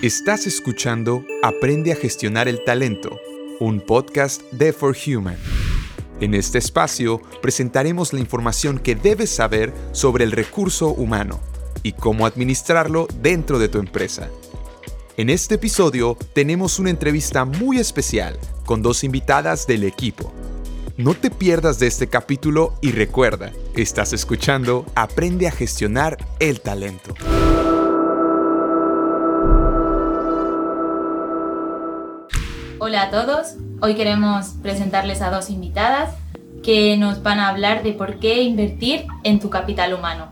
Estás escuchando Aprende a gestionar el talento, un podcast de For Human. En este espacio presentaremos la información que debes saber sobre el recurso humano y cómo administrarlo dentro de tu empresa. En este episodio tenemos una entrevista muy especial con dos invitadas del equipo. No te pierdas de este capítulo y recuerda, estás escuchando Aprende a gestionar el talento. Hola a todos, hoy queremos presentarles a dos invitadas que nos van a hablar de por qué invertir en tu capital humano.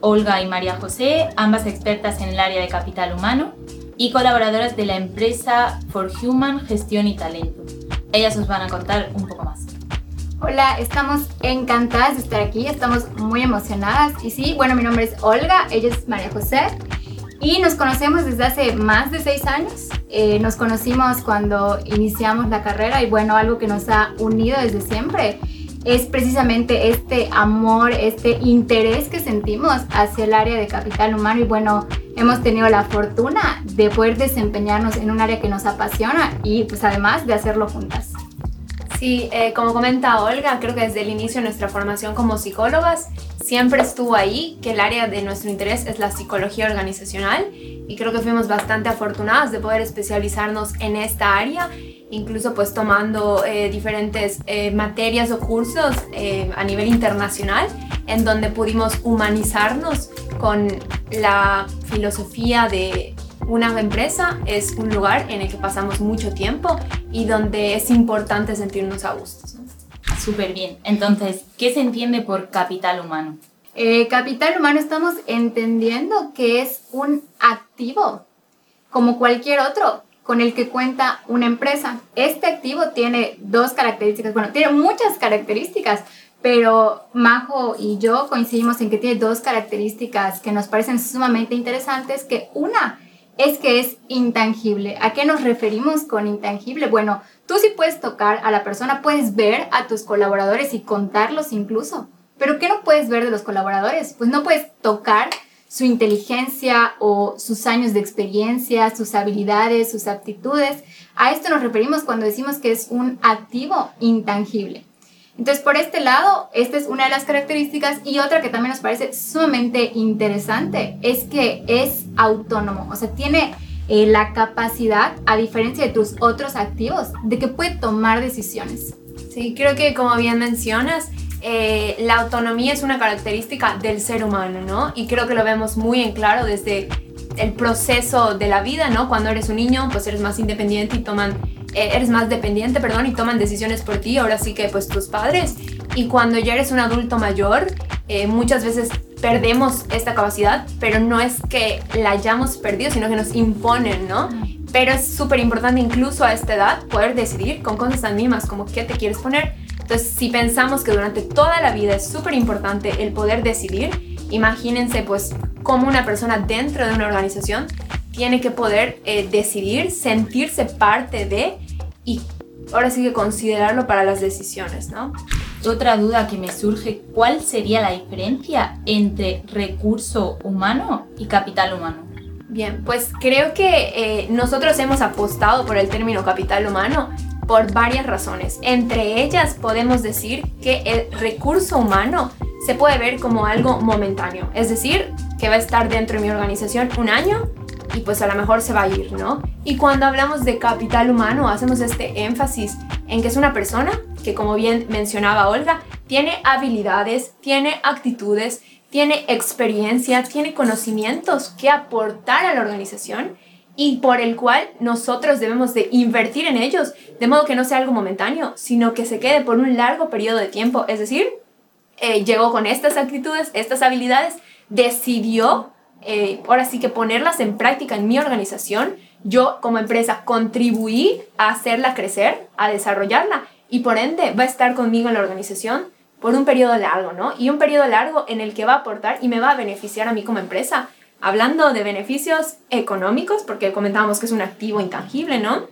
Olga y María José, ambas expertas en el área de capital humano y colaboradoras de la empresa For Human Gestión y Talento. Ellas os van a contar un poco más. Hola, estamos encantadas de estar aquí, estamos muy emocionadas. Y sí, bueno, mi nombre es Olga, ella es María José y nos conocemos desde hace más de seis años. Eh, nos conocimos cuando iniciamos la carrera y bueno, algo que nos ha unido desde siempre es precisamente este amor, este interés que sentimos hacia el área de capital humano y bueno, hemos tenido la fortuna de poder desempeñarnos en un área que nos apasiona y pues además de hacerlo juntas. Sí, eh, como comenta Olga, creo que desde el inicio de nuestra formación como psicólogas siempre estuvo ahí que el área de nuestro interés es la psicología organizacional y creo que fuimos bastante afortunadas de poder especializarnos en esta área, incluso pues tomando eh, diferentes eh, materias o cursos a nivel internacional en donde pudimos humanizarnos con la filosofía de una empresa es un lugar en el que pasamos mucho tiempo y donde es importante sentirnos a gusto. Súper bien. Entonces, ¿qué se entiende por capital humano? Eh, capital humano estamos entendiendo que es un activo, como cualquier otro, con el que cuenta una empresa. Este activo tiene dos características, bueno, tiene muchas características, pero Majo y yo coincidimos en que tiene dos características que nos parecen sumamente interesantes, que una es que es intangible. ¿A qué nos referimos con intangible? Bueno, tú sí puedes tocar a la persona, puedes ver a tus colaboradores y contarlos incluso. Pero ¿qué no puedes ver de los colaboradores? Pues no puedes tocar su inteligencia o sus años de experiencia, sus habilidades, sus aptitudes. A esto nos referimos cuando decimos que es un activo intangible. Entonces, por este lado, esta es una de las características y otra que también nos parece sumamente interesante es que es autónomo, o sea, tiene eh, la capacidad, a diferencia de tus otros activos, de que puede tomar decisiones. Sí, creo que como bien mencionas, eh, la autonomía es una característica del ser humano, ¿no? Y creo que lo vemos muy en claro desde el proceso de la vida, ¿no? Cuando eres un niño, pues eres más independiente y toman eres más dependiente, perdón, y toman decisiones por ti, ahora sí que pues tus padres. Y cuando ya eres un adulto mayor, eh, muchas veces perdemos esta capacidad, pero no es que la hayamos perdido, sino que nos imponen, ¿no? Pero es súper importante incluso a esta edad poder decidir con cosas tan mismas como qué te quieres poner. Entonces, si pensamos que durante toda la vida es súper importante el poder decidir, imagínense pues cómo una persona dentro de una organización tiene que poder eh, decidir, sentirse parte de y ahora sí que considerarlo para las decisiones, ¿no? Otra duda que me surge, ¿cuál sería la diferencia entre recurso humano y capital humano? Bien, pues creo que eh, nosotros hemos apostado por el término capital humano por varias razones. Entre ellas podemos decir que el recurso humano se puede ver como algo momentáneo, es decir, que va a estar dentro de mi organización un año y pues a lo mejor se va a ir, ¿no? Y cuando hablamos de capital humano, hacemos este énfasis en que es una persona que, como bien mencionaba Olga, tiene habilidades, tiene actitudes, tiene experiencia, tiene conocimientos que aportar a la organización y por el cual nosotros debemos de invertir en ellos, de modo que no sea algo momentáneo, sino que se quede por un largo periodo de tiempo. Es decir, eh, llegó con estas actitudes, estas habilidades, decidió eh, ahora sí que ponerlas en práctica en mi organización, yo como empresa contribuí a hacerla crecer, a desarrollarla y por ende va a estar conmigo en la organización por un periodo largo, ¿no? Y un periodo largo en el que va a aportar y me va a beneficiar a mí como empresa. Hablando de beneficios económicos, porque comentábamos que es un activo intangible, ¿no?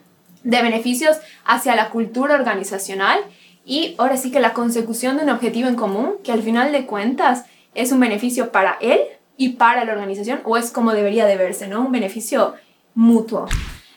De beneficios hacia la cultura organizacional y ahora sí que la consecución de un objetivo en común, que al final de cuentas es un beneficio para él, y para la organización, o es como debería de verse, ¿no? Un beneficio mutuo.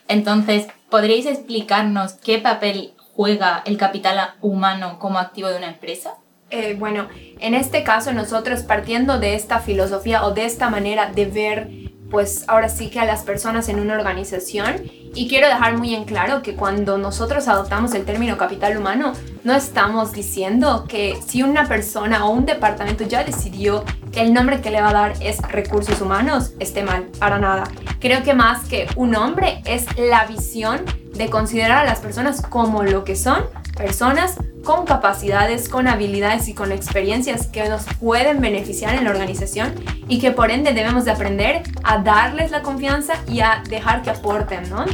Entonces, ¿podríais explicarnos qué papel juega el capital humano como activo de una empresa? Eh, bueno, en este caso nosotros partiendo de esta filosofía o de esta manera de ver pues ahora sí que a las personas en una organización y quiero dejar muy en claro que cuando nosotros adoptamos el término capital humano no estamos diciendo que si una persona o un departamento ya decidió que el nombre que le va a dar es recursos humanos esté mal, para nada. Creo que más que un nombre es la visión de considerar a las personas como lo que son, personas con capacidades, con habilidades y con experiencias que nos pueden beneficiar en la organización y que por ende debemos de aprender a darles la confianza y a dejar que aporten, ¿no?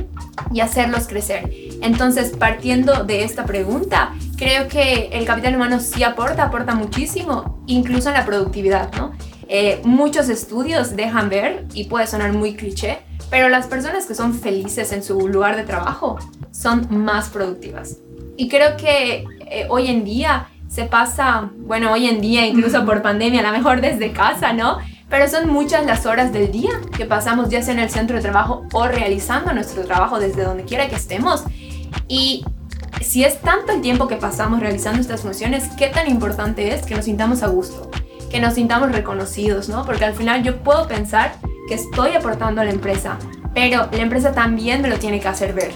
Y hacerlos crecer. Entonces, partiendo de esta pregunta, creo que el capital humano sí aporta, aporta muchísimo, incluso en la productividad, ¿no? Eh, muchos estudios dejan ver, y puede sonar muy cliché, pero las personas que son felices en su lugar de trabajo son más productivas. Y creo que eh, hoy en día se pasa, bueno, hoy en día incluso por pandemia, a lo mejor desde casa, ¿no? Pero son muchas las horas del día que pasamos ya sea en el centro de trabajo o realizando nuestro trabajo desde donde quiera que estemos. Y si es tanto el tiempo que pasamos realizando estas funciones, qué tan importante es que nos sintamos a gusto, que nos sintamos reconocidos, ¿no? Porque al final yo puedo pensar que estoy aportando a la empresa, pero la empresa también me lo tiene que hacer ver.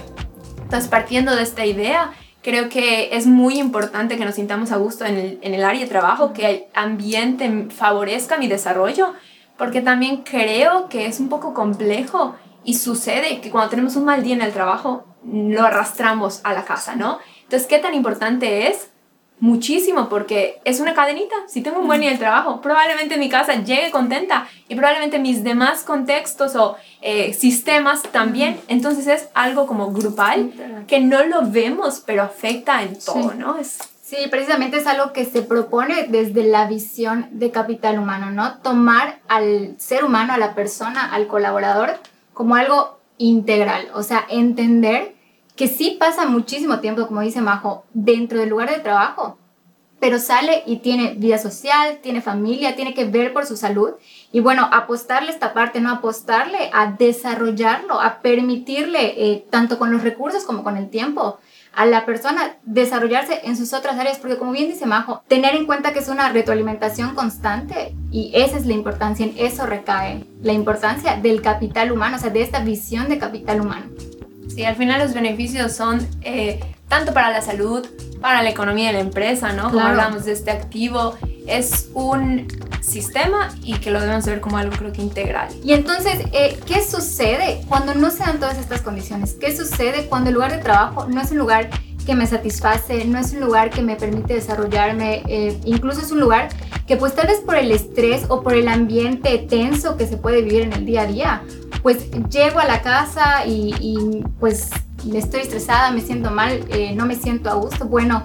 Entonces, partiendo de esta idea, Creo que es muy importante que nos sintamos a gusto en el, en el área de trabajo, que el ambiente favorezca mi desarrollo, porque también creo que es un poco complejo y sucede que cuando tenemos un mal día en el trabajo, lo arrastramos a la casa, ¿no? Entonces, ¿qué tan importante es muchísimo porque es una cadenita. Si tengo un buen día de trabajo, probablemente mi casa llegue contenta y probablemente mis demás contextos o eh, sistemas también. Entonces es algo como grupal que no lo vemos, pero afecta en todo, ¿no? Es, Sí, precisamente es algo que se propone desde la visión de capital humano, ¿no? Tomar al ser humano, a la persona, al colaborador, como algo integral, o sea, entender que sí pasa muchísimo tiempo, como dice Majo, dentro del lugar de trabajo, pero sale y tiene vida social, tiene familia, tiene que ver por su salud. Y bueno, apostarle esta parte, no apostarle a desarrollarlo, a permitirle, eh, tanto con los recursos como con el tiempo, a la persona desarrollarse en sus otras áreas, porque como bien dice Majo, tener en cuenta que es una retroalimentación constante y esa es la importancia, en eso recae la importancia del capital humano, o sea, de esta visión de capital humano. Sí, al final los beneficios son eh, tanto para la salud, para la economía de la empresa, ¿no? Como hablamos de este activo, es un sistema y que lo debemos ver como algo creo que integral. Y entonces, eh, ¿qué sucede cuando no se dan todas estas condiciones? ¿Qué sucede cuando el lugar de trabajo no es un lugar que me satisface, no es un lugar que me permite desarrollarme, eh, incluso es un lugar que pues tal vez por el estrés o por el ambiente tenso que se puede vivir en el día a día, pues llego a la casa y, y pues estoy estresada, me siento mal, eh, no me siento a gusto, bueno,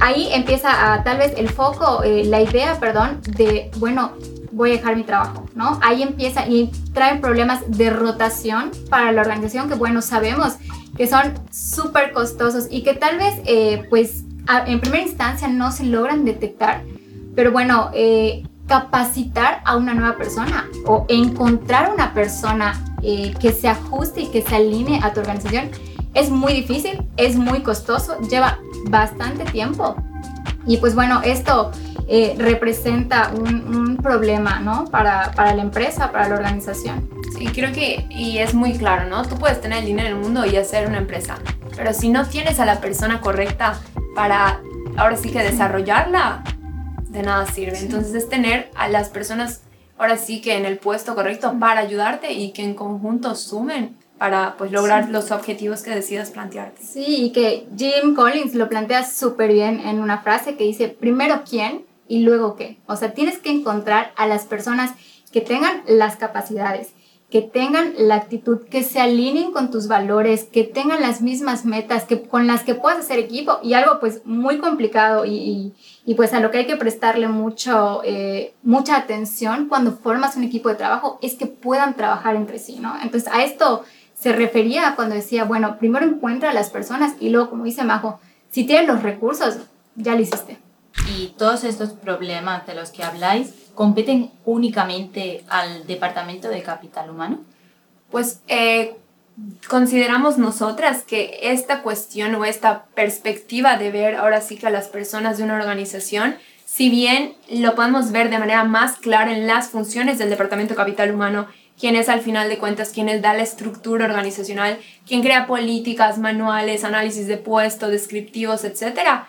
ahí empieza tal vez el foco, eh, la idea, perdón, de, bueno, voy a dejar mi trabajo, ¿no? Ahí empieza y traen problemas de rotación para la organización que, bueno, sabemos que son súper costosos y que tal vez, eh, pues, en primera instancia no se logran detectar, pero bueno, eh, capacitar a una nueva persona o encontrar una persona eh, que se ajuste y que se alinee a tu organización es muy difícil, es muy costoso, lleva bastante tiempo. Y pues bueno, esto representa un, un, problema, ¿no? Para, para la empresa, para la organización. Sí, creo que, y es muy claro, ¿no? Tú puedes tener el dinero en el mundo y hacer una empresa, pero si no tienes a la persona correcta para, ahora sí que desarrollarla, de nada sirve. Entonces es tener a las personas, ahora sí que en el puesto correcto para ayudarte y que en conjunto sumen para pues lograr los objetivos que decidas plantearte. Sí, y que Jim Collins lo plantea súper bien en una frase que dice, primero quién y luego qué. O sea, tienes que encontrar a las personas que tengan las capacidades, que tengan la actitud, que se alineen con tus valores, que tengan las mismas metas, que con las que puedas hacer equipo y algo pues muy complicado y, pues a lo que hay que prestarle mucho, eh, mucha atención cuando formas un equipo de trabajo es que puedan trabajar entre sí, ¿no? Entonces a esto se refería cuando decía, bueno, primero encuentra a las personas y luego, como dice Majo, si tienes los recursos, ya lo hiciste. Y todos estos problemas de los que habláis competen únicamente al Departamento de Capital Humano. pues eh, consideramos nosotras que esta cuestión o esta perspectiva de ver ahora sí que a las personas de una organización, si bien lo podemos ver de manera más clara en las funciones del Departamento de Capital Humano, quien es al final de cuentas quien da la estructura organizacional, quien crea políticas, manuales, análisis de puestos, descriptivos, etc.,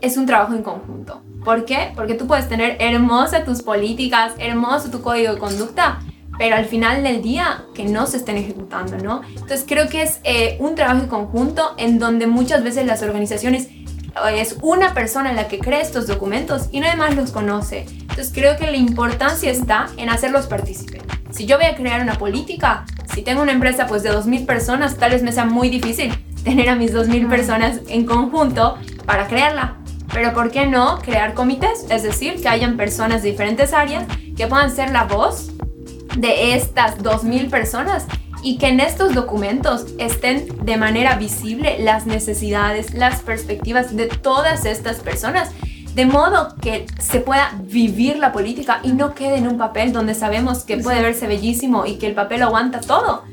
es un trabajo en conjunto. ¿Por qué? Porque tú puedes tener hermosa tus políticas, hermoso tu código de conducta, pero al final del día que no se estén ejecutando, ¿no? Entonces creo que es eh, un trabajo en conjunto en donde muchas veces las organizaciones eh, es una persona la que crea estos documentos y nadie más los conoce. Entonces creo que la importancia está en hacerlos partícipes. Si yo voy a crear una política, si tengo una empresa pues de 2.000 personas, tal vez me sea muy difícil tener a mis 2.000 personas en conjunto para crearla. Pero ¿por qué no crear comités? Es decir, que hayan personas de diferentes áreas que puedan ser la voz de estas 2.000 personas y que en estos documentos estén de manera visible las necesidades, las perspectivas de todas estas personas, de modo que se pueda vivir la política y no quede en un papel donde sabemos que puede verse bellísimo y que el papel aguanta todo,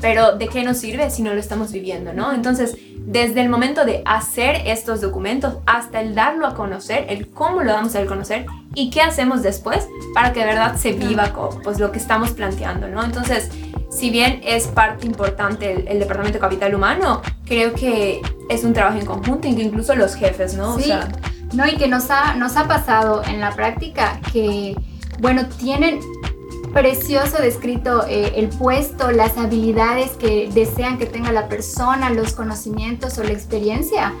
pero ¿de qué nos sirve si no lo estamos viviendo, no? Entonces, desde el momento de hacer estos documentos hasta el darlo a conocer, el cómo lo damos a conocer y qué hacemos después para que de verdad se viva pues lo que estamos planteando, ¿no? Entonces, si bien es parte importante el, Departamento de Capital Humano, creo que es un trabajo en conjunto, incluso los jefes, ¿no? Sí. no, y que nos ha, nos ha pasado en la práctica que, bueno, tienen precioso descrito eh, el puesto, las habilidades que desean que tenga la persona, los conocimientos o la experiencia,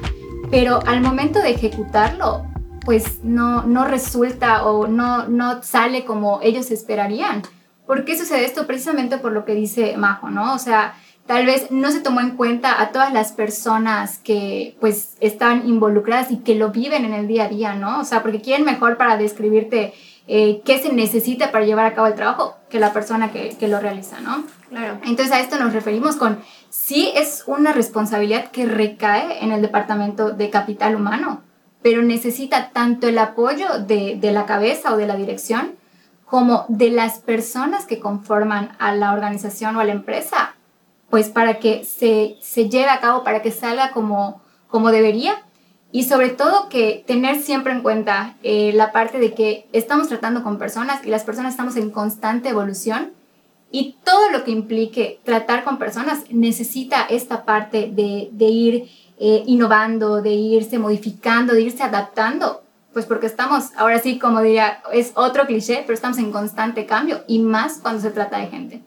pero al momento de ejecutarlo, pues no, no resulta o no, no sale como ellos esperarían. ¿Por qué sucede esto? Precisamente por lo que dice Majo, ¿no? O sea, tal vez no se tomó en cuenta a todas las personas que pues están involucradas y que lo viven en el día a día, ¿no? O sea, porque quién mejor para describirte eh, qué se necesita para llevar a cabo el trabajo que la persona que, que, lo realiza, ¿no? Claro. Entonces a esto nos referimos con, sí es una responsabilidad que recae en el Departamento de Capital Humano, pero necesita tanto el apoyo de, de la cabeza o de la dirección como de las personas que conforman a la organización o a la empresa, pues para que se, se lleve a cabo, para que salga como, como debería y sobre todo que tener siempre en cuenta eh, la parte de que estamos tratando con personas y las personas estamos en constante evolución y todo lo que implique tratar con personas necesita esta parte de, de ir eh, innovando, de irse modificando, de irse adaptando, pues porque estamos, ahora sí, como diría, es otro cliché, pero estamos en constante cambio y más cuando se trata de gente.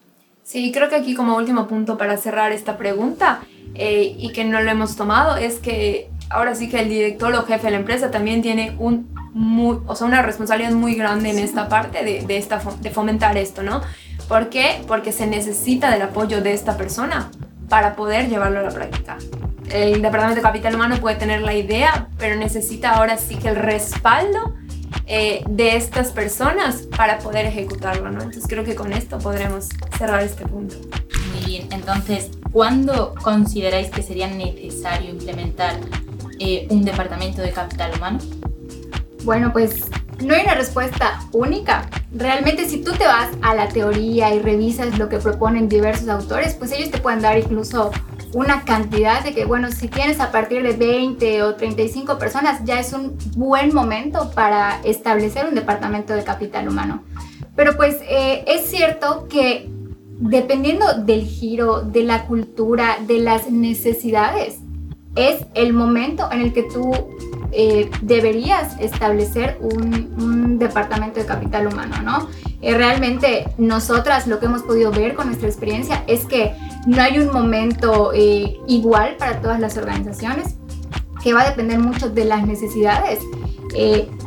Sí, creo que aquí como último punto para cerrar esta pregunta eh, y que no lo hemos tomado es que ahora sí que el director o jefe de la empresa también tiene un muy, o sea, una responsabilidad muy grande en esta parte de, de, esta, de fomentar esto, ¿no? ¿Por qué? Porque se necesita del apoyo de esta persona para poder llevarlo a la práctica. El Departamento de Capital Humano puede tener la idea, pero necesita ahora sí que el respaldo eh, de estas personas para poder ejecutarlo, ¿no? Entonces creo que con esto podremos cerrar este punto. Muy bien, entonces, ¿cuándo consideráis que sería necesario implementar eh, un departamento de capital humano? Bueno, pues no hay una respuesta única. Realmente si tú te vas a la teoría y revisas lo que proponen diversos autores, pues ellos te pueden dar incluso una cantidad de que, bueno, si tienes a partir de 20 o 35 personas, ya es un buen momento para establecer un departamento de capital humano. Pero pues eh, es cierto que dependiendo del giro, de la cultura, de las necesidades, es el momento en el que tú eh, deberías establecer un, departamento de capital humano, ¿no? Eh, realmente nosotras lo que hemos podido ver con nuestra experiencia es que no hay un momento eh, igual para todas las organizaciones, que va a depender mucho de las necesidades,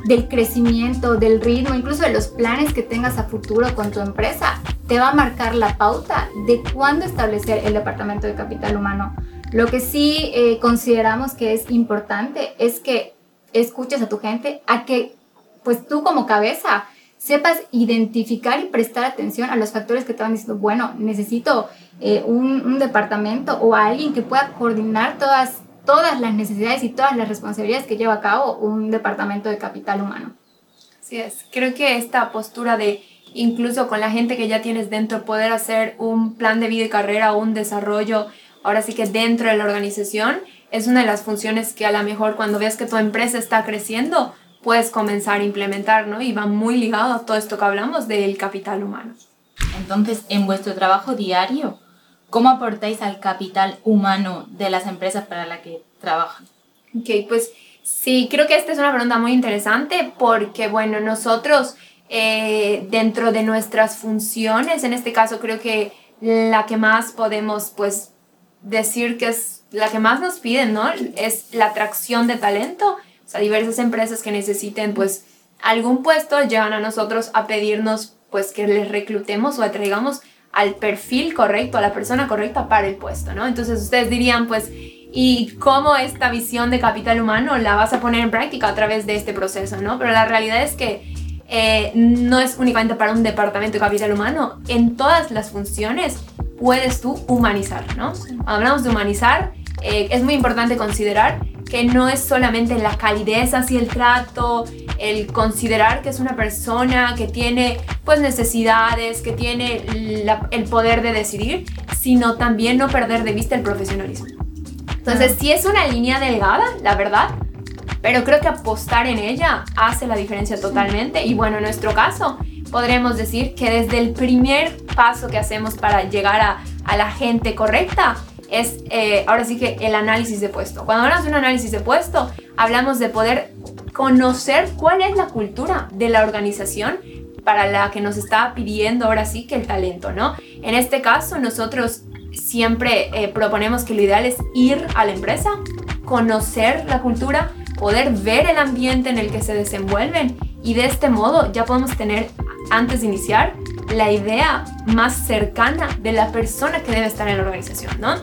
del crecimiento, del ritmo, incluso de los planes que tengas a futuro con tu empresa, te va a marcar la pauta de cuándo establecer el departamento de capital humano. Lo que sí eh, consideramos que es importante es que escuches a tu gente, a que pues tú como cabeza sepas identificar y prestar atención a los factores que te van diciendo, bueno, necesito eh, un, departamento o alguien que pueda coordinar todas, todas las necesidades y todas las responsabilidades que lleva a cabo un departamento de capital humano. Así es, creo que esta postura de incluso con la gente que ya tienes dentro, poder hacer un plan de vida y carrera o un desarrollo, ahora sí que dentro de la organización, es una de las funciones que a lo mejor cuando ves que tu empresa está creciendo, puedes comenzar a implementar, ¿no? Y va muy ligado a todo esto que hablamos del capital humano. Entonces, en vuestro trabajo diario, ¿cómo aportáis al capital humano de las empresas para las que trabajan? Ok, pues sí, creo que esta es una pregunta muy interesante porque, bueno, nosotros eh, dentro de nuestras funciones, en este caso creo que la que más podemos, pues, decir que es la que más nos piden, ¿no? Es la atracción de talento. O sea, diversas empresas que necesiten, pues, algún puesto llegan a nosotros a pedirnos, pues, que les reclutemos o atraigamos al perfil correcto, a la persona correcta para el puesto, ¿no? Entonces ustedes dirían, pues, ¿y cómo esta visión de capital humano la vas a poner en práctica a través de este proceso, ¿no? Pero la realidad es que eh, no es únicamente para un departamento de capital humano, en todas las funciones puedes tú humanizar, ¿no? Cuando hablamos de humanizar, eh, es muy importante considerar que no es solamente la calidez hacia el trato, el considerar que es una persona que tiene pues necesidades, que tiene el poder de decidir, sino también no perder de vista el profesionalismo. Entonces, sí es una línea delgada, la verdad, pero creo que apostar en ella hace la diferencia totalmente. Y bueno, en nuestro caso, podremos decir que desde el primer paso que hacemos para llegar a, a la gente correcta, es eh, ahora sí que el análisis de puesto. Cuando hablamos de un análisis de puesto, hablamos de poder conocer cuál es la cultura de la organización para la que nos está pidiendo ahora sí que el talento, ¿no? En este caso, nosotros siempre eh, proponemos que lo ideal es ir a la empresa, conocer la cultura, poder ver el ambiente en el que se desenvuelven y de este modo ya podemos tener, antes de iniciar, la idea más cercana de la persona que debe estar en la organización, ¿no?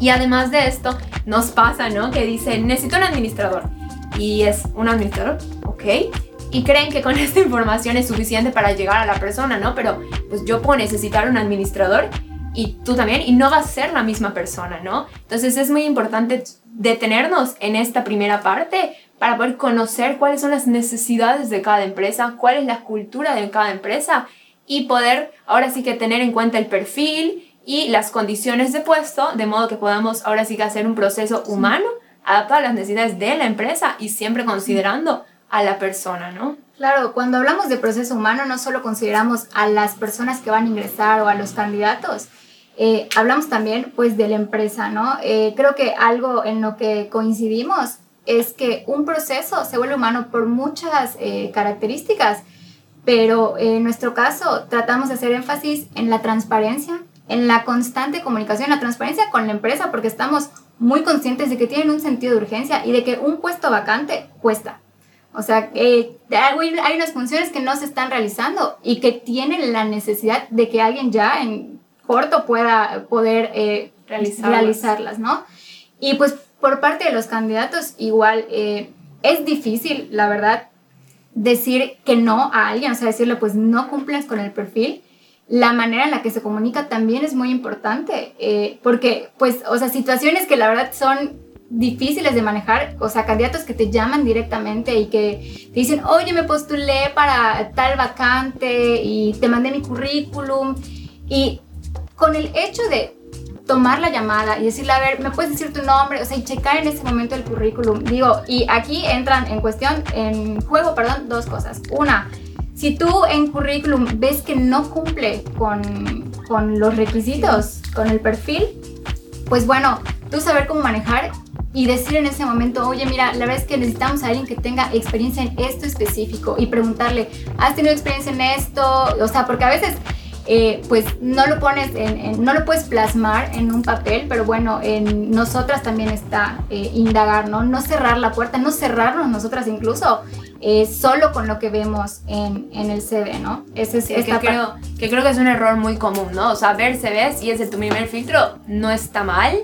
Y además de esto, nos pasa, ¿no? Que dice, necesito un administrador. Y es un administrador, ok. Y creen que con esta información es suficiente para llegar a la persona, ¿no? Pero pues yo puedo necesitar un administrador y tú también, y no va a ser la misma persona, ¿no? Entonces es muy importante detenernos en esta primera parte para poder conocer cuáles son las necesidades de cada empresa, cuál es la cultura de cada empresa y poder ahora sí que tener en cuenta el perfil y las condiciones de puesto, de modo que podamos ahora sí que hacer un proceso humano adaptado a las necesidades de la empresa y siempre considerando a la persona, ¿no? Claro, cuando hablamos de proceso humano no solo consideramos a las personas que van a ingresar o a los candidatos, eh, hablamos también pues de la empresa, ¿no? Eh, creo que algo en lo que coincidimos es que un proceso se vuelve humano por muchas eh, características, pero en nuestro caso tratamos de hacer énfasis en la transparencia, en la constante comunicación, la transparencia con la empresa, porque estamos muy conscientes de que tienen un sentido de urgencia y de que un puesto vacante cuesta. O sea, eh, hay unas funciones que no se están realizando y que tienen la necesidad de que alguien ya en corto pueda poder eh, realizarlas. ¿no? Y pues por parte de los candidatos igual eh, es difícil, la verdad, decir que no a alguien, o sea, decirle pues no cumples con el perfil la manera en la que se comunica también es muy importante, eh, porque, pues, o sea, situaciones que la verdad son difíciles de manejar, o sea, candidatos que te llaman directamente y que te dicen, oye, me postulé para tal vacante y te mandé mi currículum, y con el hecho de tomar la llamada y decirle, a ver, ¿me puedes decir tu nombre? O sea, y checar en ese momento el currículum. Digo, y aquí entran en cuestión, en juego, perdón, dos cosas. Una, si tú en currículum ves que no cumple con, con los requisitos, con el perfil, pues bueno, tú saber cómo manejar y decir en ese momento, oye, mira, la verdad es que necesitamos a alguien que tenga experiencia en esto específico y preguntarle, ¿has tenido experiencia en esto? O sea, porque a veces eh, pues no lo pones, en, no lo puedes plasmar en un papel, pero bueno, en nosotras también está eh, indagar, ¿no? No cerrar la puerta, no cerrarnos nosotras incluso eh, solo con lo que vemos en, en el CV, ¿no? Ese es que creo, que creo que es un error muy común, ¿no? O sea, ver CVs y ese es tu primer filtro no está mal,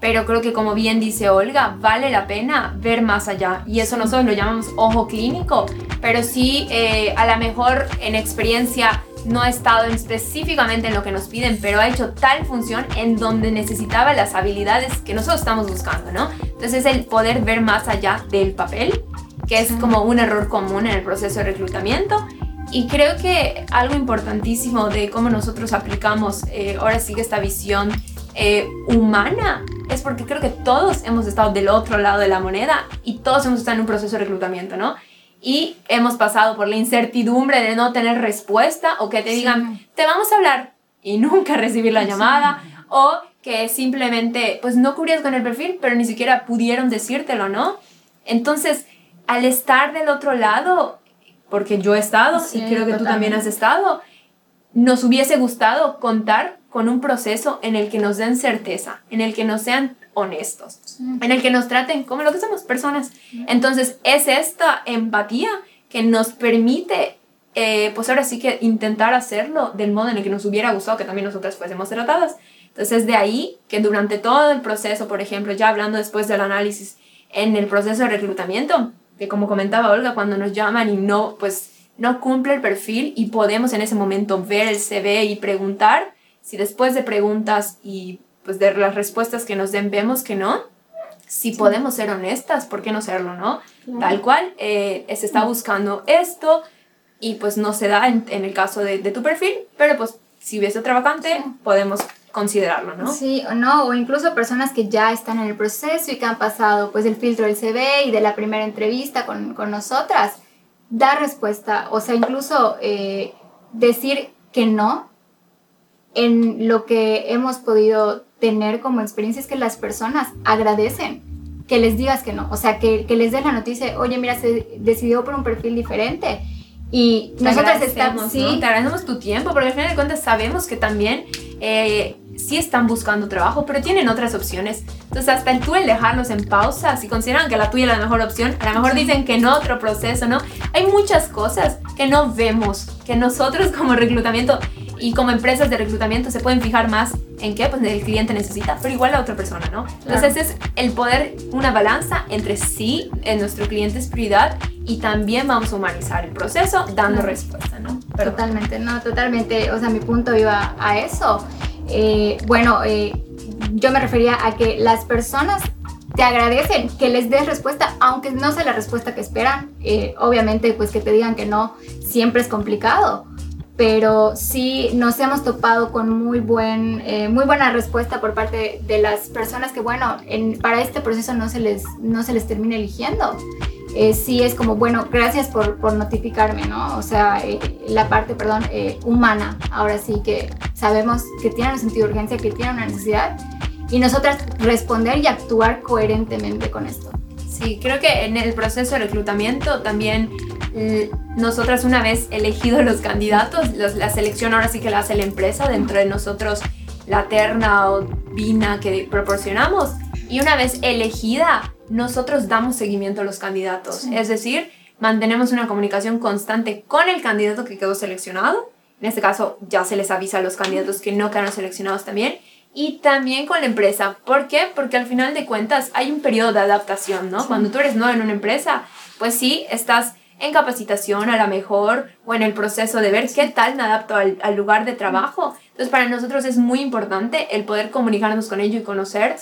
pero creo que como bien dice Olga, vale la pena ver más allá. Y eso nosotros lo llamamos ojo clínico, pero sí a lo mejor en experiencia no ha estado específicamente en lo que nos piden, pero ha hecho tal función en donde necesitaba las habilidades que nosotros estamos buscando, ¿no? Entonces el poder ver más allá del papel, que es como un error común en el proceso de reclutamiento. Y creo que algo importantísimo de cómo nosotros aplicamos eh, ahora sí que esta visión eh, humana es porque creo que todos hemos estado del otro lado de la moneda y todos hemos estado en un proceso de reclutamiento, ¿no? Y hemos pasado por la incertidumbre de no tener respuesta o que te digan, te vamos a hablar y nunca recibir la llamada o que simplemente pues no cubrías con el perfil pero ni siquiera pudieron decírtelo, ¿no? Entonces, al estar del otro lado, porque yo he estado y creo que tú también has estado, nos hubiese gustado contar con un proceso en el que nos den certeza, en el que nos sean honestos, en el que nos traten como lo que somos, personas. Entonces, es esta empatía que nos permite, eh, pues ahora sí que intentar hacerlo del modo en el que nos hubiera gustado que también nosotras fuésemos tratadas. Entonces, de ahí que durante todo el proceso, por ejemplo, ya hablando después del análisis, en el proceso de reclutamiento, que como comentaba Olga, cuando nos llaman y no, pues no cumple el perfil y podemos en ese momento ver el CV y preguntar. Si después de preguntas y pues de las respuestas que nos den vemos que no, si podemos ser honestas, ¿por qué no serlo, no? Tal cual, eh, se está buscando esto y pues no se da en, el caso de, de, tu perfil, pero pues si hubiese otra vacante, podemos considerarlo, ¿no? Sí, o no, o incluso personas que ya están en el proceso y que han pasado pues el filtro del CV y de la primera entrevista con, con nosotras, dar respuesta, o sea, incluso eh, decir que no en lo que hemos podido tener como experiencia es que las personas agradecen que les digas que no, o sea, que, que les des la noticia, oye, mira, se decidió por un perfil diferente y nosotras estamos, sí, te agradecemos tu tiempo, porque al final de cuentas sabemos que también eh, sí están buscando trabajo, pero tienen otras opciones. Entonces, hasta el tú el dejarlos en pausa, si consideran que la tuya es la mejor opción, a lo mejor dicen que no, otro proceso, ¿no? Hay muchas cosas que no vemos, que nosotros como reclutamiento y como empresas de reclutamiento se pueden fijar más en qué pues el cliente necesita, pero igual a otra persona, ¿no? Entonces es el poder, una balanza entre sí, en nuestro cliente es prioridad y también vamos a humanizar el proceso dando respuesta, ¿no? Totalmente, no, totalmente, o sea, mi punto iba a eso. Eh, bueno, eh, yo me refería a que las personas te agradecen que les des respuesta, aunque no sea la respuesta que esperan. Eh, obviamente, pues que te digan que no siempre es complicado, pero sí nos hemos topado con muy, buen, muy buena respuesta por parte de las personas que, bueno, en, para este proceso no se les, no se les termina eligiendo. Eh, sí es como, bueno, gracias por, notificarme, ¿no? O sea, eh, la parte, perdón, eh, humana, ahora sí que sabemos que tiene un sentido de urgencia, que tiene una necesidad, y nosotras responder y actuar coherentemente con esto. Sí, creo que en el proceso de reclutamiento también nosotras una vez elegidos los candidatos, la selección ahora sí que la hace la empresa, dentro de nosotros la terna o vina que proporcionamos, y una vez elegida, nosotros damos seguimiento a los candidatos. Es decir, mantenemos una comunicación constante con el candidato que quedó seleccionado. En este caso, ya se les avisa a los candidatos que no quedaron seleccionados también. Y también con la empresa. ¿Por qué? Porque al final de cuentas hay un periodo de adaptación, ¿no? Cuando tú eres nuevo en una empresa, pues sí, estás en capacitación a lo mejor o en el proceso de ver qué tal me adapto al, al, lugar de trabajo. Entonces para nosotros es muy importante el poder comunicarnos con ellos y conocer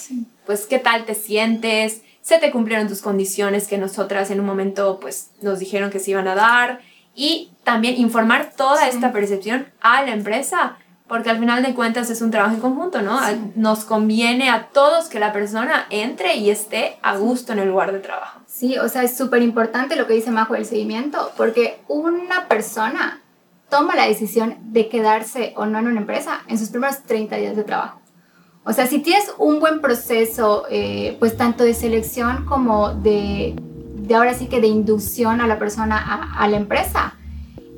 pues qué tal te sientes, se te cumplieron tus condiciones que nosotras en un momento pues nos dijeron que se iban a dar y también informar toda esta percepción a la empresa porque al final de cuentas es un trabajo en conjunto, ¿no? Nos conviene a todos que la persona entre y esté a gusto en el lugar de trabajo. Sí, o sea, es súper importante lo que dice Majo del seguimiento, porque una persona toma la decisión de quedarse o no en una empresa en sus primeros 30 días de trabajo. O sea, si tienes un buen proceso, eh, pues tanto de selección como de, de, ahora sí que de inducción a la persona a, a la empresa,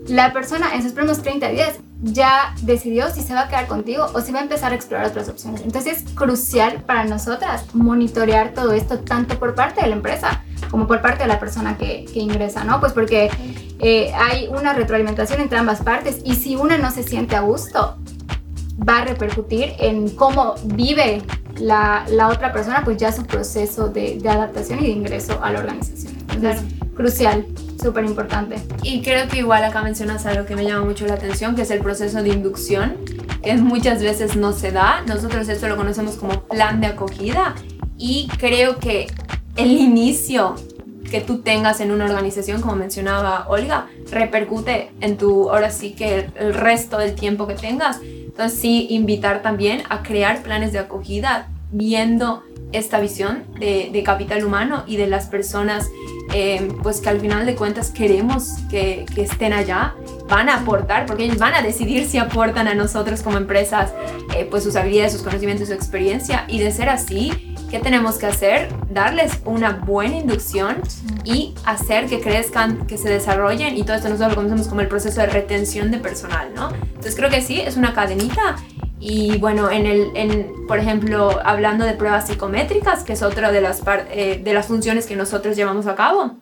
la persona en sus primeros 30 días ya decidió si se va a quedar contigo o si va a empezar a explorar otras opciones. Entonces es crucial para nosotras monitorear todo esto tanto por parte de la empresa como por parte de la persona que, que ingresa, ¿no? Pues porque eh, hay una retroalimentación entre ambas partes y si una no se siente a gusto, va a repercutir en cómo vive la, la otra persona, pues ya su proceso de, de, adaptación y de ingreso a la organización. Entonces, crucial súper importante. Y creo que igual acá mencionas algo que me llama mucho la atención, que es el proceso de inducción, que muchas veces no se da. Nosotros esto lo conocemos como plan de acogida y creo que el inicio que tú tengas en una organización, como mencionaba Olga, repercute en tu, ahora sí que el resto del tiempo que tengas. Entonces sí, invitar también a crear planes de acogida viendo esta visión de, capital humano y de las personas eh, pues que al final de cuentas queremos que, estén allá, van a aportar, porque ellos van a decidir si aportan a nosotros como empresas eh, pues sus habilidades, sus conocimientos, su experiencia y de ser así, ¿qué tenemos que hacer? Darles una buena inducción y hacer que crezcan, que se desarrollen y todo esto nosotros lo conocemos como el proceso de retención de personal, ¿no? Entonces creo que sí, es una cadenita y bueno, en el, en, por ejemplo, hablando de pruebas psicométricas, que es otra de las, eh, de las funciones que nosotros llevamos a cabo,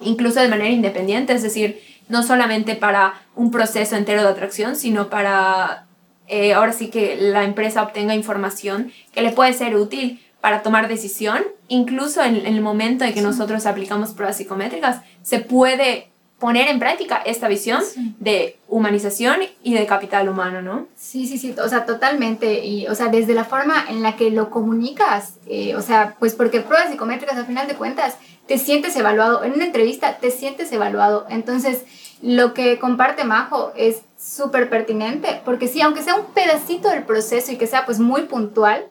incluso de manera independiente, es decir, no solamente para un proceso entero de atracción, sino para, eh, ahora sí que la empresa obtenga información que le puede ser útil para tomar decisión, incluso en, en el momento en que nosotros aplicamos pruebas psicométricas, se puede poner en práctica esta visión de humanización y de capital humano, ¿no? Sí, sí, sí, o sea, totalmente. Y, o sea, desde la forma en la que lo comunicas, eh, o sea, pues porque pruebas psicométricas, al final de cuentas, te sientes evaluado. En una entrevista te sientes evaluado. Entonces, lo que comparte Majo es súper pertinente, porque sí, aunque sea un pedacito del proceso y que sea pues muy puntual,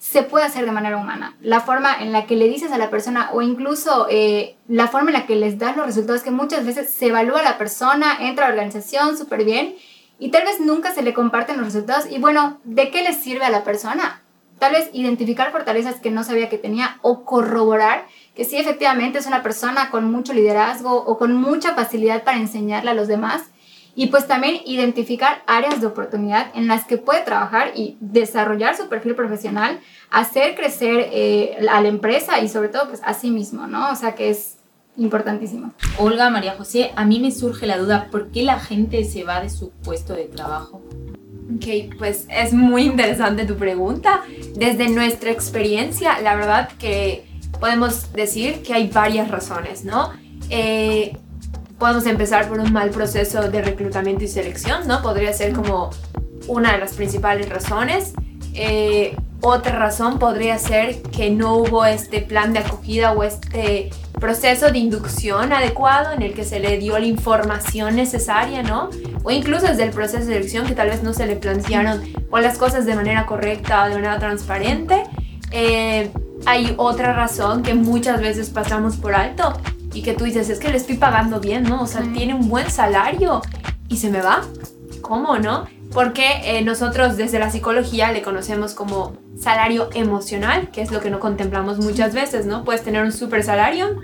se puede hacer de manera humana. La forma en la que le dices a la persona o incluso eh, la forma en la que les das los resultados, que muchas veces se evalúa a la persona, entra a la organización súper bien y tal vez nunca se le comparten los resultados y bueno, ¿de qué le sirve a la persona? Tal vez identificar fortalezas que no sabía que tenía o corroborar que sí efectivamente es una persona con mucho liderazgo o con mucha facilidad para enseñarle a los demás y pues también identificar áreas de oportunidad en las que puede trabajar y desarrollar su perfil profesional, hacer crecer eh, a la empresa y sobre todo pues a sí mismo, ¿no? O sea que es importantísimo. Olga, María José, a mí me surge la duda, ¿por qué la gente se va de su puesto de trabajo? Ok, pues es muy interesante tu pregunta. Desde nuestra experiencia, la verdad que podemos decir que hay varias razones, ¿no? Eh, podemos empezar por un mal proceso de reclutamiento y selección, ¿no? Podría ser como una de las principales razones. Eh, otra razón podría ser que no hubo este plan de acogida o este proceso de inducción adecuado en el que se le dio la información necesaria, ¿no? O incluso desde el proceso de selección que tal vez no se le plantearon o las cosas de manera correcta o de manera transparente. Eh, hay otra razón que muchas veces pasamos por alto y que tú dices, es que le estoy pagando bien, ¿no? O sea, tiene un buen salario y se me va. ¿Cómo, no? Porque eh, nosotros desde la psicología le conocemos como salario emocional, que es lo que no contemplamos muchas veces, ¿no? Puedes tener un super salario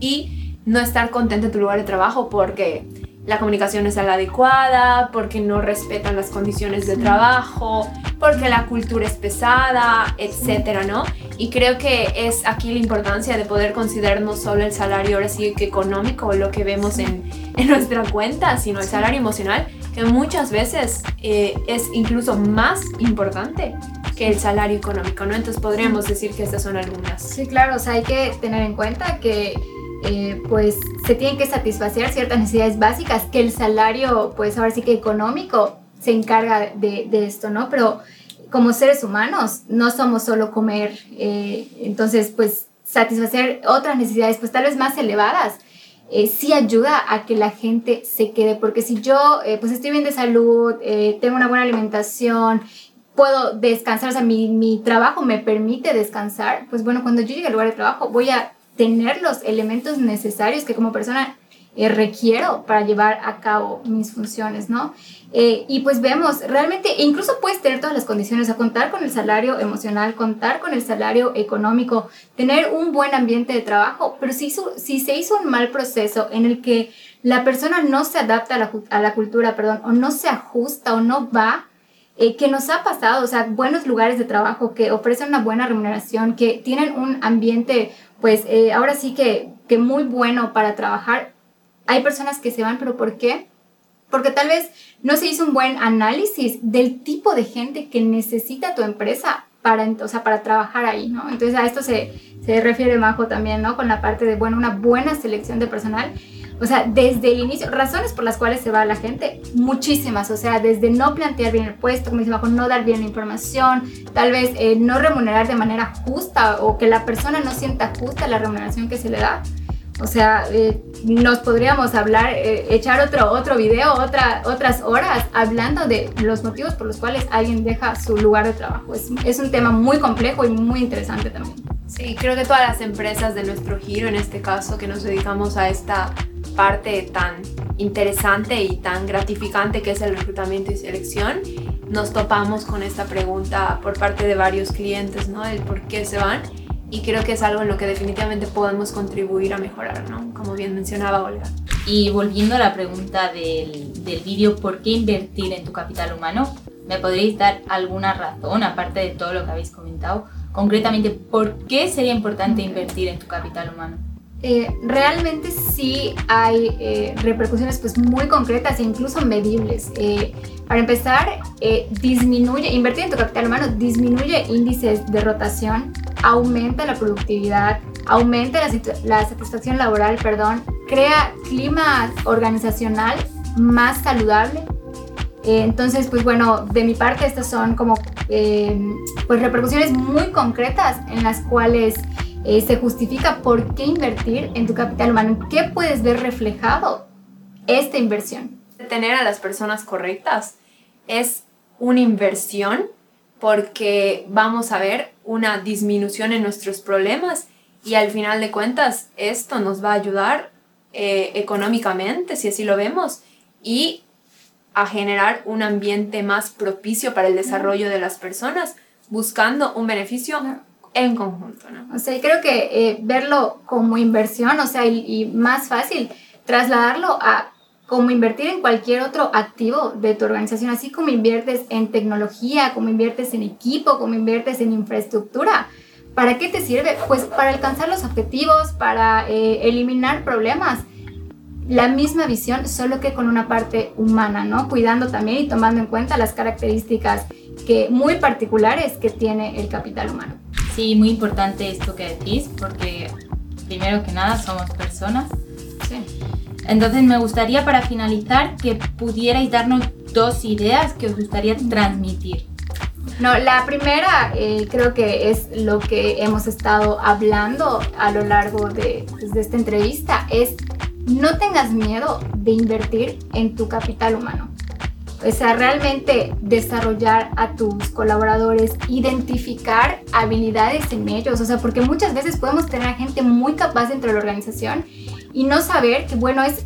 y no estar contento en tu lugar de trabajo porque la comunicación es la adecuada, porque no respetan las condiciones de trabajo, porque la cultura es pesada, etcétera, ¿no? Y creo que es aquí la importancia de poder considerar no solo el salario ahora sí que económico lo que vemos en, en, nuestra cuenta, sino el salario emocional, que muchas veces eh, es incluso más importante que el salario económico, ¿no? Entonces podríamos decir que estas son algunas. Sí, claro, o sea, hay que tener en cuenta que eh, pues se tienen que satisfacer ciertas necesidades básicas que el salario, pues ahora sí que económico, se encarga de, esto, ¿no? Pero como seres humanos no somos solo comer, eh, entonces pues satisfacer otras necesidades, pues tal vez más elevadas, eh, sí ayuda a que la gente se quede, porque si yo pues estoy bien de salud, tengo una buena alimentación, puedo descansar, o sea, mi, mi trabajo me permite descansar, pues bueno, cuando yo llegue al lugar de trabajo voy a tener los elementos necesarios que como persona eh, requiero para llevar a cabo mis funciones, ¿no? Eh, y pues vemos, realmente, incluso puedes tener todas las condiciones, a contar con el salario emocional, contar con el salario económico, tener un buen ambiente de trabajo, pero si, si se hizo un mal proceso en el que la persona no se adapta a la, a la cultura, perdón, o no se ajusta o no va, eh, que nos ha pasado, o sea, buenos lugares de trabajo que ofrecen una buena remuneración, que tienen un ambiente pues eh, ahora sí que, que muy bueno para trabajar. Hay personas que se van, pero ¿por qué? Porque tal vez no se hizo un buen análisis del tipo de gente que necesita tu empresa para, o sea, para trabajar ahí, ¿no? Entonces a esto se, se refiere Majo también, ¿no? Con la parte de, bueno, una buena selección de personal o sea, desde el inicio, razones por las cuales se va la gente, muchísimas. O sea, desde no plantear bien el puesto, como dice Bajo, no dar bien la información, tal vez eh, no remunerar de manera justa o que la persona no sienta justa la remuneración que se le da. O sea, eh, nos podríamos hablar, eh, echar otro, otro video, otra, otras horas hablando de los motivos por los cuales alguien deja su lugar de trabajo. Es, es un tema muy complejo y muy interesante también. Sí, creo que todas las empresas de nuestro giro, en este caso, que nos dedicamos a esta parte tan interesante y tan gratificante que es el reclutamiento y selección, nos topamos con esta pregunta por parte de varios clientes, ¿no? El por qué se van. Y creo que es algo en lo que definitivamente podemos contribuir a mejorar, ¿no? Como bien mencionaba Olga. Y volviendo a la pregunta del, del vídeo, ¿por qué invertir en tu capital humano? ¿Me podréis dar alguna razón, aparte de todo lo que habéis comentado? Concretamente, ¿por qué sería importante invertir en tu capital humano? Eh, realmente sí hay eh, repercusiones pues muy concretas e incluso medibles. Eh, para empezar, disminuye, invertir en tu capital humano disminuye índices de rotación, aumenta la productividad, aumenta la, la satisfacción laboral, perdón, crea clima organizacional más saludable. entonces, pues bueno, de mi parte estas son como pues repercusiones muy concretas en las cuales eh, se justifica por qué invertir en tu capital humano, en qué puedes ver reflejado esta inversión. Tener a las personas correctas es una inversión porque vamos a ver una disminución en nuestros problemas y al final de cuentas esto nos va a ayudar eh, económicamente, si así lo vemos, y a generar un ambiente más propicio para el desarrollo de las personas, buscando un beneficio en conjunto, ¿no? O sea, creo que eh, verlo como inversión, o sea, y, más fácil trasladarlo a como invertir en cualquier otro activo de tu organización, así como inviertes en tecnología, como inviertes en equipo, como inviertes en infraestructura. ¿Para qué te sirve? Pues para alcanzar los objetivos, para eh, eliminar problemas. La misma visión, solo que con una parte humana, ¿no? Cuidando también y tomando en cuenta las características que, muy particulares que tiene el capital humano. Sí, muy importante esto que decís, porque primero que nada somos personas. Sí. Entonces me gustaría para finalizar que pudierais darnos dos ideas que os gustaría transmitir. No, la primera eh, creo que es lo que hemos estado hablando a lo largo de, pues, de esta entrevista, es no tengas miedo de invertir en tu capital humano. O sea, realmente desarrollar a tus colaboradores, identificar habilidades en ellos, o sea, porque muchas veces podemos tener a gente muy capaz dentro de la organización y no saber que, bueno, es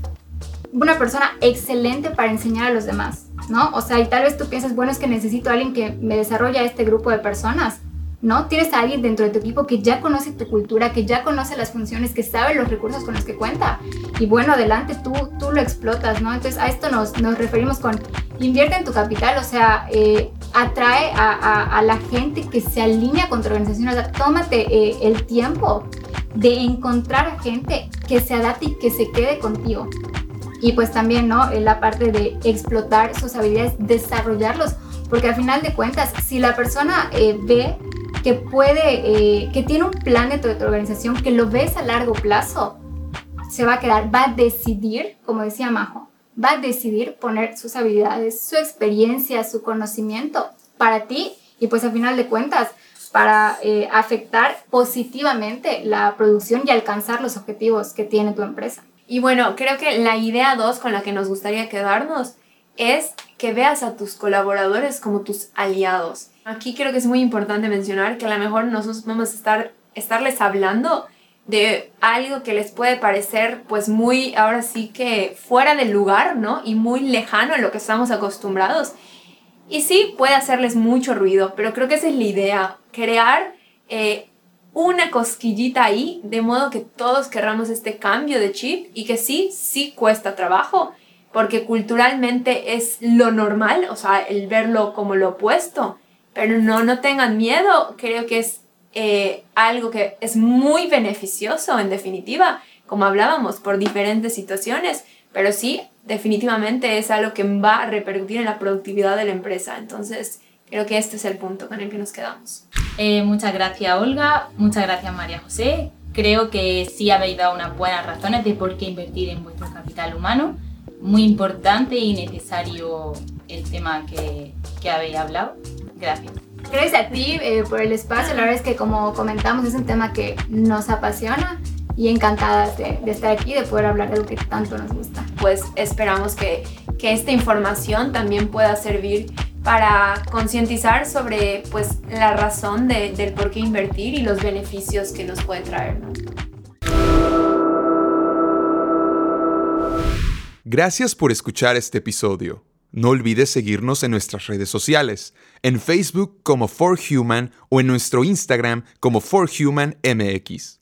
una persona excelente para enseñar a los demás, ¿no? O sea, y tal vez tú piensas, bueno, es que necesito a alguien que me desarrolle a este grupo de personas. ¿No? Tienes a alguien dentro de tu equipo que ya conoce tu cultura, que ya conoce las funciones, que sabe los recursos con los que cuenta. Y bueno, adelante, tú, tú lo explotas, ¿no? Entonces a esto nos, nos referimos con invierte en tu capital, o sea, eh, atrae a, la gente que se alinea con tu organización, o sea, tómate eh, el tiempo de encontrar a gente que se adapte y que se quede contigo. Y pues también, ¿no? La parte de explotar sus habilidades, desarrollarlos, porque al final de cuentas, si la persona eh, ve que puede, eh, que tiene un plan dentro de tu organización, que lo ves a largo plazo, se va a quedar, va a decidir, como decía Majo, va a decidir poner sus habilidades, su experiencia, su conocimiento para ti y pues al final de cuentas para eh, afectar positivamente la producción y alcanzar los objetivos que tiene tu empresa. Y bueno, creo que la idea dos con la que nos gustaría quedarnos es que veas a tus colaboradores como tus aliados. Aquí creo que es muy importante mencionar que a lo mejor nosotros vamos a estar, estarles hablando de algo que les puede parecer pues muy, ahora sí que fuera del lugar, ¿no? Y muy lejano a lo que estamos acostumbrados. Y sí, puede hacerles mucho ruido, pero creo que esa es la idea, crear eh, una cosquillita ahí, de modo que todos querramos este cambio de chip y que sí, sí cuesta trabajo, porque culturalmente es lo normal, o sea, el verlo como lo opuesto, pero no, no tengan miedo, creo que es eh, algo que es muy beneficioso en definitiva, como hablábamos, por diferentes situaciones, pero sí, definitivamente es algo que va a repercutir en la productividad de la empresa. Entonces, creo que este es el punto con el que nos quedamos. Eh, muchas gracias, Olga. Muchas gracias, María José. Creo que sí habéis dado unas buenas razones de por qué invertir en vuestro capital humano. Muy importante y necesario el tema que, que habéis hablado. Gracias. Gracias a ti eh, por el espacio. La verdad es que como comentamos es un tema que nos apasiona y encantadas de, de estar aquí, de poder hablar de lo que tanto nos gusta. Pues esperamos que, que esta información también pueda servir para concientizar sobre pues, la razón de, del por qué invertir y los beneficios que nos puede traer. Gracias por escuchar este episodio. No olvides seguirnos en nuestras redes sociales, en Facebook como For Human o en nuestro Instagram como For Human MX.